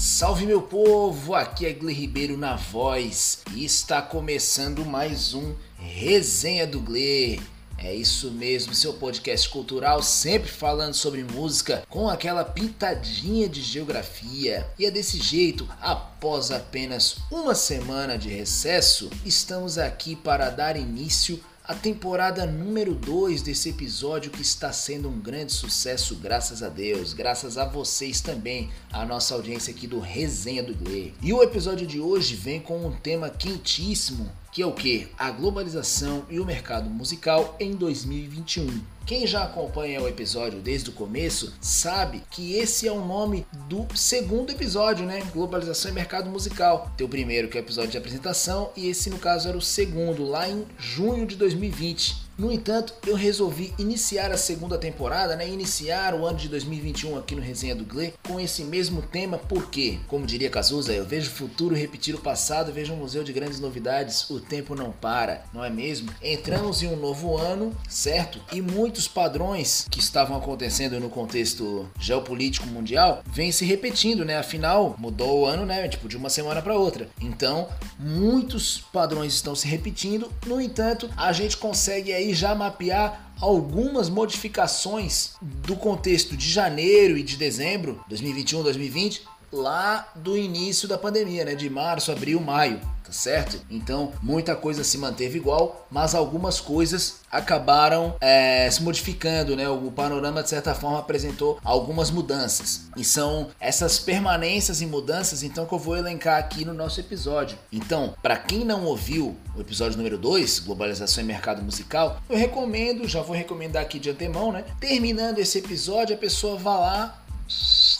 Salve meu povo, aqui é Gle Ribeiro na voz e está começando mais um Resenha do Gle. É isso mesmo, seu podcast cultural sempre falando sobre música com aquela pintadinha de geografia. E é desse jeito, após apenas uma semana de recesso, estamos aqui para dar início a temporada número 2 desse episódio que está sendo um grande sucesso, graças a Deus, graças a vocês também, a nossa audiência aqui do Resenha do Glee. E o episódio de hoje vem com um tema quentíssimo, que é o que? A globalização e o mercado musical em 2021. Quem já acompanha o episódio desde o começo sabe que esse é o nome do segundo episódio, né? Globalização e mercado musical. Tem o primeiro que é o episódio de apresentação e esse no caso era o segundo, lá em junho de 2020. No entanto, eu resolvi iniciar a segunda temporada, né? Iniciar o ano de 2021 aqui no Resenha do Glee com esse mesmo tema, porque, como diria Cazuza, eu vejo o futuro repetir o passado, vejo um museu de grandes novidades, o tempo não para, não é mesmo? Entramos em um novo ano, certo? E muitos padrões que estavam acontecendo no contexto geopolítico mundial vêm se repetindo, né? Afinal, mudou o ano, né? Tipo, de uma semana para outra. Então, muitos padrões estão se repetindo, no entanto, a gente consegue aí já mapear algumas modificações do contexto de janeiro e de dezembro 2021, 2020 lá do início da pandemia, né, de março, abril, maio tá certo? Então muita coisa se manteve igual, mas algumas coisas acabaram é, se modificando, né? O panorama de certa forma apresentou algumas mudanças e são essas permanências e mudanças então que eu vou elencar aqui no nosso episódio. Então, para quem não ouviu o episódio número 2, globalização e mercado musical, eu recomendo, já vou recomendar aqui de antemão, né? Terminando esse episódio, a pessoa vá lá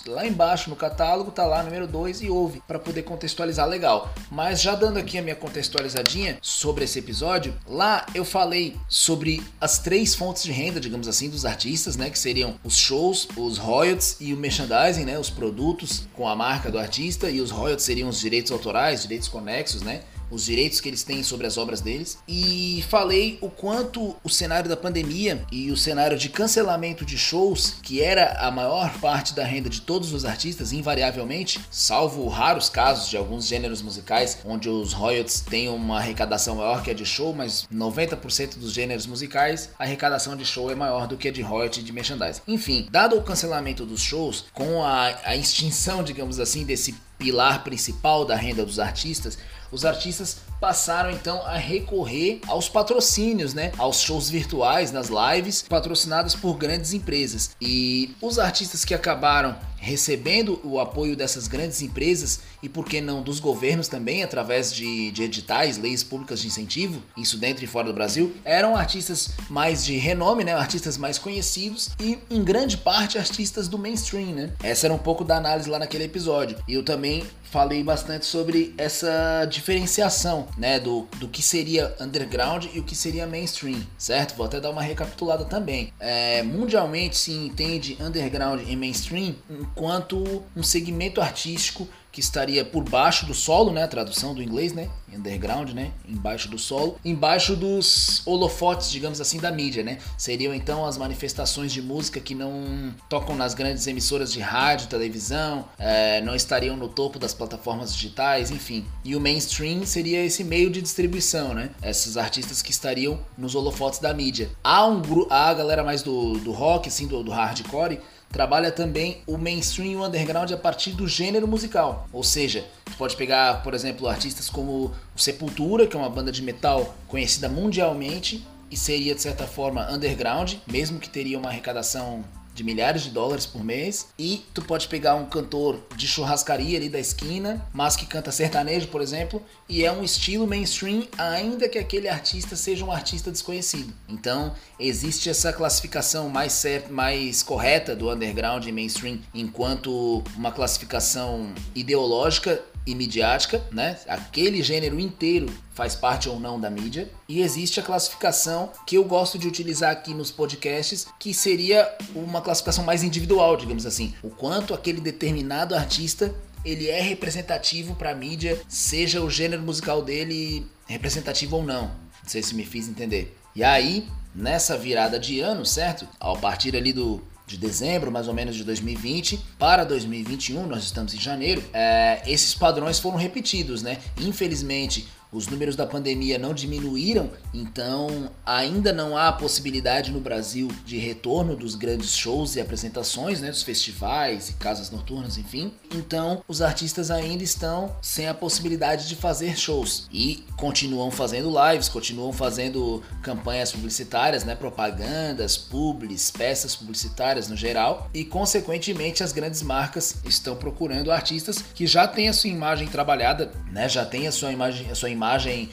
lá embaixo no catálogo, tá lá número 2 e ouve para poder contextualizar legal. Mas já dando aqui a minha contextualizadinha sobre esse episódio, lá eu falei sobre as três fontes de renda, digamos assim, dos artistas, né, que seriam os shows, os royalties e o merchandising, né, os produtos com a marca do artista e os royalties seriam os direitos autorais, direitos conexos, né? Os direitos que eles têm sobre as obras deles e falei o quanto o cenário da pandemia e o cenário de cancelamento de shows, que era a maior parte da renda de todos os artistas, invariavelmente, salvo raros casos de alguns gêneros musicais onde os royalties têm uma arrecadação maior que a de show, mas 90% dos gêneros musicais a arrecadação de show é maior do que a de royalties de merchandising. Enfim, dado o cancelamento dos shows, com a, a extinção, digamos assim, desse pilar principal da renda dos artistas, os artistas passaram então a recorrer aos patrocínios, né? Aos shows virtuais, nas lives, patrocinadas por grandes empresas. E os artistas que acabaram recebendo o apoio dessas grandes empresas e por que não dos governos também através de, de editais, leis públicas de incentivo, isso dentro e fora do Brasil, eram artistas mais de renome, né, artistas mais conhecidos e em grande parte artistas do mainstream, né? Essa era um pouco da análise lá naquele episódio. E eu também falei bastante sobre essa diferenciação né, do, do que seria underground e o que seria mainstream, certo? Vou até dar uma recapitulada também. É, mundialmente se entende underground e mainstream enquanto um segmento artístico que estaria por baixo do solo, né, tradução do inglês, né, underground, né, embaixo do solo, embaixo dos holofotes, digamos assim, da mídia, né. Seriam então as manifestações de música que não tocam nas grandes emissoras de rádio, televisão, é, não estariam no topo das plataformas digitais, enfim. E o mainstream seria esse meio de distribuição, né, esses artistas que estariam nos holofotes da mídia. Há um a galera mais do, do rock, assim, do, do hardcore trabalha também o mainstream underground a partir do gênero musical. Ou seja, você pode pegar, por exemplo, artistas como Sepultura, que é uma banda de metal conhecida mundialmente e seria de certa forma underground, mesmo que teria uma arrecadação de milhares de dólares por mês. E tu pode pegar um cantor de churrascaria ali da esquina, mas que canta sertanejo, por exemplo, e é um estilo mainstream, ainda que aquele artista seja um artista desconhecido. Então, existe essa classificação mais certa, mais correta do underground e mainstream enquanto uma classificação ideológica e midiática, né? Aquele gênero inteiro faz parte ou não da mídia. E existe a classificação que eu gosto de utilizar aqui nos podcasts, que seria uma classificação mais individual, digamos assim. O quanto aquele determinado artista ele é representativo para a mídia, seja o gênero musical dele representativo ou não. Não sei se me fiz entender. E aí, nessa virada de ano, certo? Ao partir ali do de dezembro, mais ou menos de 2020, para 2021, nós estamos em janeiro, é, esses padrões foram repetidos, né? Infelizmente, os números da pandemia não diminuíram, então ainda não há possibilidade no Brasil de retorno dos grandes shows e apresentações, né, dos festivais e casas noturnas, enfim. Então, os artistas ainda estão sem a possibilidade de fazer shows e continuam fazendo lives, continuam fazendo campanhas publicitárias, né, propagandas, publis, peças publicitárias no geral, e consequentemente as grandes marcas estão procurando artistas que já têm a sua imagem trabalhada, né, já têm a sua imagem, a sua imagem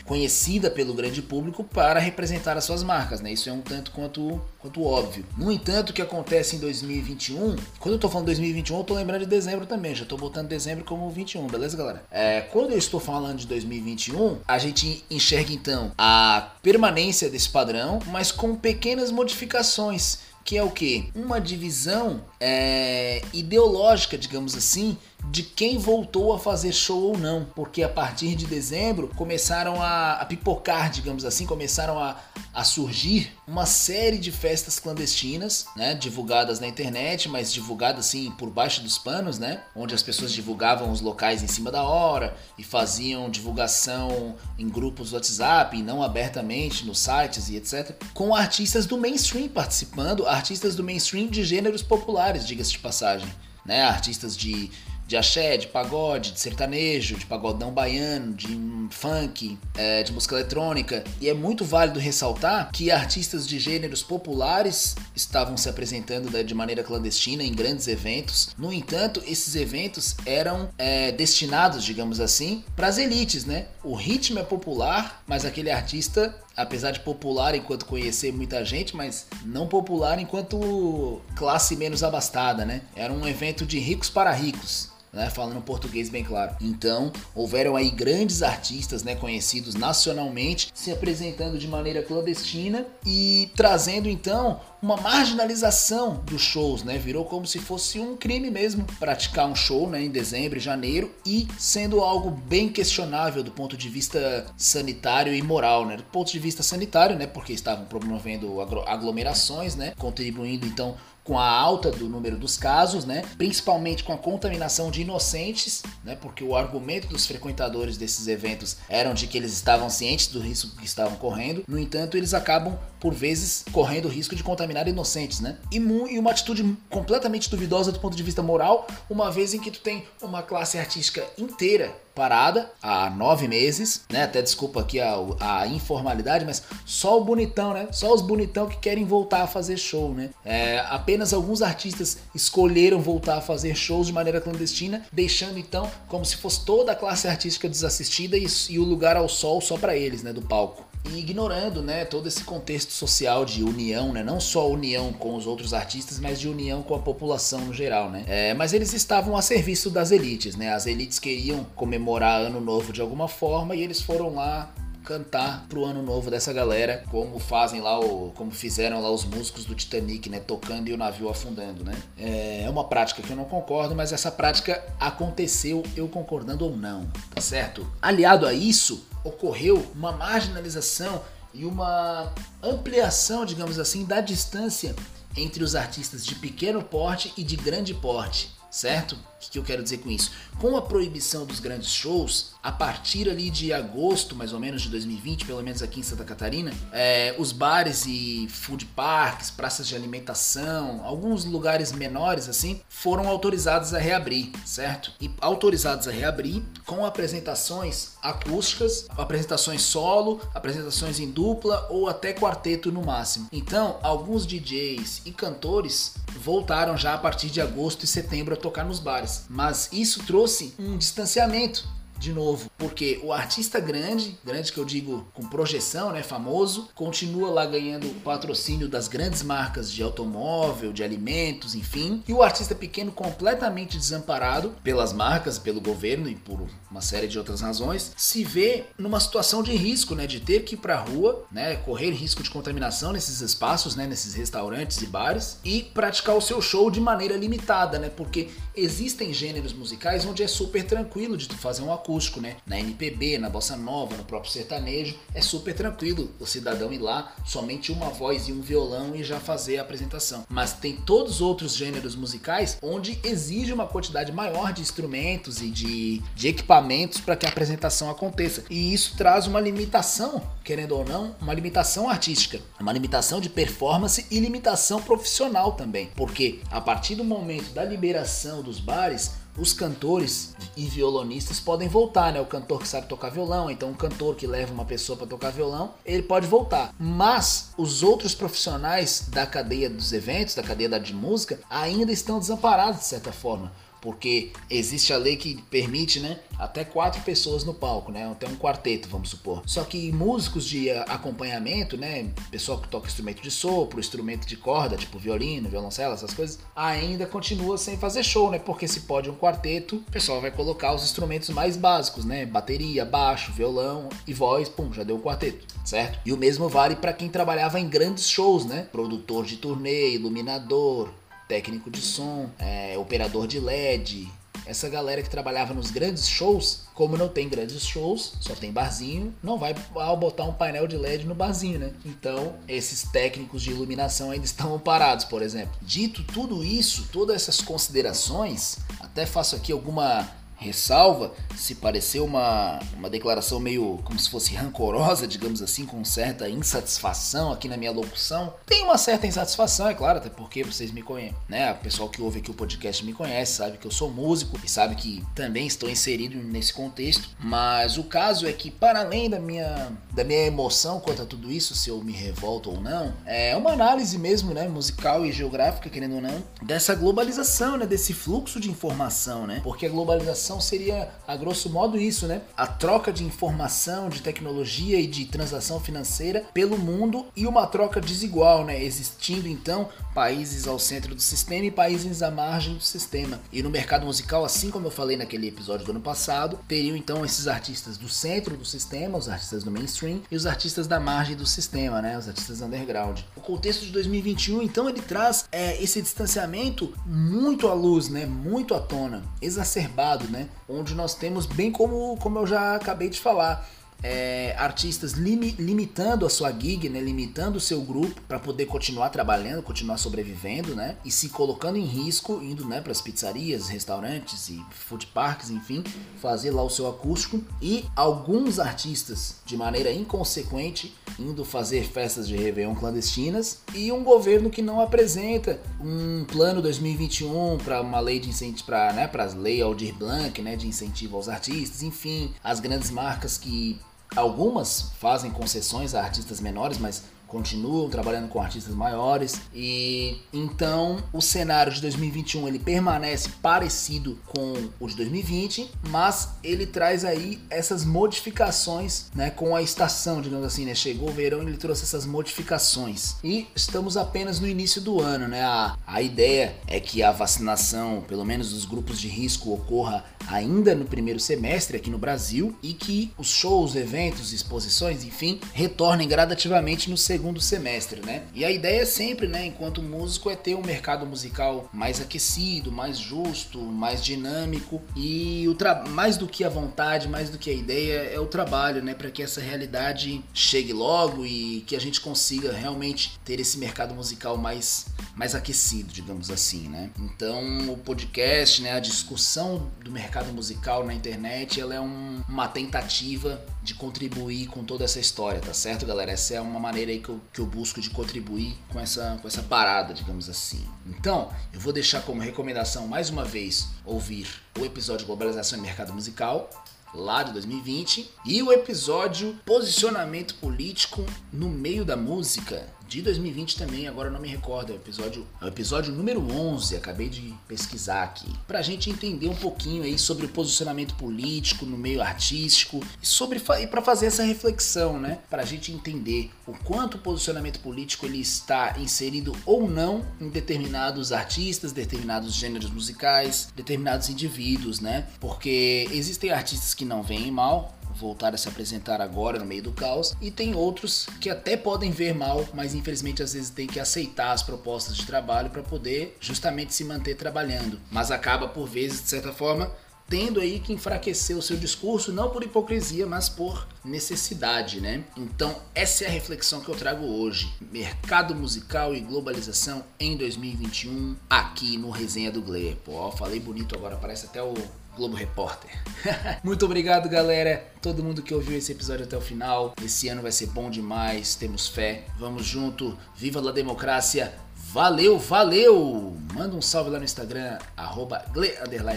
conhecida pelo grande público para representar as suas marcas, né? Isso é um tanto quanto, quanto óbvio. No entanto, o que acontece em 2021, quando eu tô falando 2021, eu tô lembrando de dezembro também, já tô botando dezembro como 21, beleza, galera? É, quando eu estou falando de 2021, a gente enxerga então a permanência desse padrão, mas com pequenas modificações que é o que? Uma divisão é, ideológica, digamos assim, de quem voltou a fazer show ou não, porque a partir de dezembro começaram a, a pipocar, digamos assim, começaram a, a surgir uma série de festas clandestinas, né, divulgadas na internet, mas divulgadas assim por baixo dos panos, né, onde as pessoas divulgavam os locais em cima da hora e faziam divulgação em grupos WhatsApp, e não abertamente nos sites e etc, com artistas do mainstream participando, artistas do mainstream de gêneros populares, diga-se de passagem, né, artistas de de axé, de pagode, de sertanejo, de pagodão baiano, de funk, é, de música eletrônica. E é muito válido ressaltar que artistas de gêneros populares estavam se apresentando de maneira clandestina em grandes eventos. No entanto, esses eventos eram é, destinados, digamos assim, para as elites, né? O ritmo é popular, mas aquele artista apesar de popular enquanto conhecer muita gente, mas não popular enquanto classe menos abastada, né? Era um evento de ricos para ricos né, falando português bem claro. Então, houveram aí grandes artistas, né, conhecidos nacionalmente, se apresentando de maneira clandestina e trazendo então uma marginalização dos shows, né? Virou como se fosse um crime mesmo praticar um show, né, em dezembro janeiro e sendo algo bem questionável do ponto de vista sanitário e moral, né? Do ponto de vista sanitário, né, porque estavam promovendo aglomerações, né, contribuindo então com a alta do número dos casos, né? principalmente com a contaminação de inocentes, né? porque o argumento dos frequentadores desses eventos eram de que eles estavam cientes do risco que estavam correndo, no entanto, eles acabam, por vezes, correndo o risco de contaminar inocentes. Né? E, e uma atitude completamente duvidosa do ponto de vista moral, uma vez em que tu tem uma classe artística inteira parada há nove meses, né? Até desculpa aqui a, a, informalidade, mas só o bonitão, né? Só os bonitão que querem voltar a fazer show, né? É, apenas alguns artistas escolheram voltar a fazer shows de maneira clandestina, deixando então como se fosse toda a classe artística desassistida e, e o lugar ao sol só para eles, né? Do palco e ignorando né, todo esse contexto social de união, né, não só união com os outros artistas, mas de união com a população no geral. Né? É, mas eles estavam a serviço das elites, né? as elites queriam comemorar Ano Novo de alguma forma e eles foram lá cantar pro ano novo dessa galera, como fazem lá, o, como fizeram lá os músicos do Titanic, né, tocando e o navio afundando, né? É uma prática que eu não concordo, mas essa prática aconteceu, eu concordando ou não, tá certo? Aliado a isso, ocorreu uma marginalização e uma ampliação, digamos assim, da distância entre os artistas de pequeno porte e de grande porte, certo? O que eu quero dizer com isso? Com a proibição dos grandes shows, a partir ali de agosto, mais ou menos, de 2020, pelo menos aqui em Santa Catarina, é, os bares e food parks, praças de alimentação, alguns lugares menores assim, foram autorizados a reabrir, certo? E autorizados a reabrir com apresentações acústicas, apresentações solo, apresentações em dupla ou até quarteto no máximo. Então, alguns DJs e cantores voltaram já a partir de agosto e setembro a tocar nos bares, mas isso trouxe um distanciamento de novo, porque o artista grande, grande que eu digo com projeção, né, famoso, continua lá ganhando patrocínio das grandes marcas de automóvel, de alimentos, enfim, e o artista pequeno completamente desamparado pelas marcas, pelo governo e por uma série de outras razões, se vê numa situação de risco, né, de ter que ir para a rua, né, correr risco de contaminação nesses espaços, né, nesses restaurantes e bares e praticar o seu show de maneira limitada, né, porque existem gêneros musicais onde é super tranquilo de fazer um acústico, né? Na MPB, na bossa nova, no próprio sertanejo, é super tranquilo o cidadão ir lá, somente uma voz e um violão e já fazer a apresentação. Mas tem todos os outros gêneros musicais onde exige uma quantidade maior de instrumentos e de, de equipamentos para que a apresentação aconteça. E isso traz uma limitação, querendo ou não, uma limitação artística, uma limitação de performance e limitação profissional também. Porque a partir do momento da liberação dos bares, os cantores e violonistas podem voltar, né? O cantor que sabe tocar violão, então o cantor que leva uma pessoa para tocar violão, ele pode voltar. Mas os outros profissionais da cadeia dos eventos, da cadeia da de música, ainda estão desamparados de certa forma porque existe a lei que permite, né, até quatro pessoas no palco, né, até um quarteto, vamos supor. Só que músicos de acompanhamento, né, pessoal que toca instrumento de sopro, instrumento de corda, tipo violino, violoncelo, essas coisas, ainda continua sem fazer show, né, porque se pode um quarteto, o pessoal vai colocar os instrumentos mais básicos, né, bateria, baixo, violão e voz, pum, já deu o quarteto, certo? E o mesmo vale para quem trabalhava em grandes shows, né, produtor de turnê, iluminador, técnico de som, é, operador de LED. Essa galera que trabalhava nos grandes shows, como não tem grandes shows, só tem barzinho, não vai ao botar um painel de LED no barzinho, né? Então, esses técnicos de iluminação ainda estão parados, por exemplo. Dito tudo isso, todas essas considerações, até faço aqui alguma ressalva, se pareceu uma, uma declaração meio como se fosse rancorosa, digamos assim, com certa insatisfação aqui na minha locução. Tem uma certa insatisfação, é claro, até porque vocês me conhecem, né? O pessoal que ouve aqui o podcast me conhece, sabe que eu sou músico e sabe que também estou inserido nesse contexto. Mas o caso é que, para além da minha, da minha emoção quanto a tudo isso, se eu me revolto ou não, é uma análise mesmo, né? Musical e geográfica, querendo ou não, dessa globalização, né? Desse fluxo de informação, né? Porque a globalização seria, a grosso modo, isso, né? A troca de informação, de tecnologia e de transação financeira pelo mundo e uma troca desigual, né? Existindo então países ao centro do sistema e países à margem do sistema. E no mercado musical, assim como eu falei naquele episódio do ano passado, teriam então esses artistas do centro do sistema, os artistas do mainstream e os artistas da margem do sistema, né? Os artistas underground. O contexto de 2021, então, ele traz é, esse distanciamento muito à luz, né? Muito à tona, exacerbado, né? Onde nós temos, bem como, como eu já acabei de falar, é, artistas limi, limitando a sua gig, né, limitando o seu grupo para poder continuar trabalhando, continuar sobrevivendo, né, e se colocando em risco, indo né, para as pizzarias, restaurantes e food parks, enfim, fazer lá o seu acústico. E alguns artistas, de maneira inconsequente, indo fazer festas de Réveillon clandestinas e um governo que não apresenta um plano 2021 para uma lei de incentivo, para né, as lei Aldir Blanc, né, de incentivo aos artistas, enfim, as grandes marcas que Algumas fazem concessões a artistas menores, mas continuam trabalhando com artistas maiores e então o cenário de 2021 ele permanece parecido com o de 2020, mas ele traz aí essas modificações, né, com a estação, digamos assim, né, chegou o verão e ele trouxe essas modificações. E estamos apenas no início do ano, né? A, a ideia é que a vacinação, pelo menos dos grupos de risco, ocorra ainda no primeiro semestre aqui no Brasil e que os shows, eventos, exposições, enfim, retornem gradativamente no segundo segundo semestre, né? E a ideia é sempre, né, enquanto músico, é ter um mercado musical mais aquecido, mais justo, mais dinâmico e o mais do que a vontade, mais do que a ideia é o trabalho, né, para que essa realidade chegue logo e que a gente consiga realmente ter esse mercado musical mais mais aquecido, digamos assim, né? Então, o podcast, né, a discussão do mercado musical na internet, ela é um, uma tentativa de contribuir com toda essa história, tá certo, galera? Essa é uma maneira aí que eu, que eu busco de contribuir com essa, com essa parada, digamos assim. Então, eu vou deixar como recomendação mais uma vez ouvir o episódio Globalização e Mercado Musical, lá de 2020, e o episódio Posicionamento Político no meio da música, de 2020 também, agora não me recordo, é o episódio, é o episódio número 11, acabei de pesquisar aqui, pra gente entender um pouquinho aí sobre o posicionamento político no meio artístico e sobre e para fazer essa reflexão, né? Pra gente entender o quanto o posicionamento político ele está inserido ou não em determinados artistas, determinados gêneros musicais, determinados indivíduos, né? Porque existem artistas que não veem mal, voltar a se apresentar agora no meio do caos, e tem outros que até podem ver mal, mas infelizmente às vezes tem que aceitar as propostas de trabalho para poder justamente se manter trabalhando, mas acaba por vezes de certa forma tendo aí que enfraquecer o seu discurso, não por hipocrisia, mas por necessidade, né? Então, essa é a reflexão que eu trago hoje. Mercado musical e globalização em 2021, aqui no Resenha do Gle. Pô, falei bonito agora, parece até o Globo Repórter. Muito obrigado, galera. Todo mundo que ouviu esse episódio até o final. Esse ano vai ser bom demais, temos fé. Vamos junto. Viva a democracia! Valeu, valeu! Manda um salve lá no Instagram, arroba Gle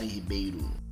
Ribeiro.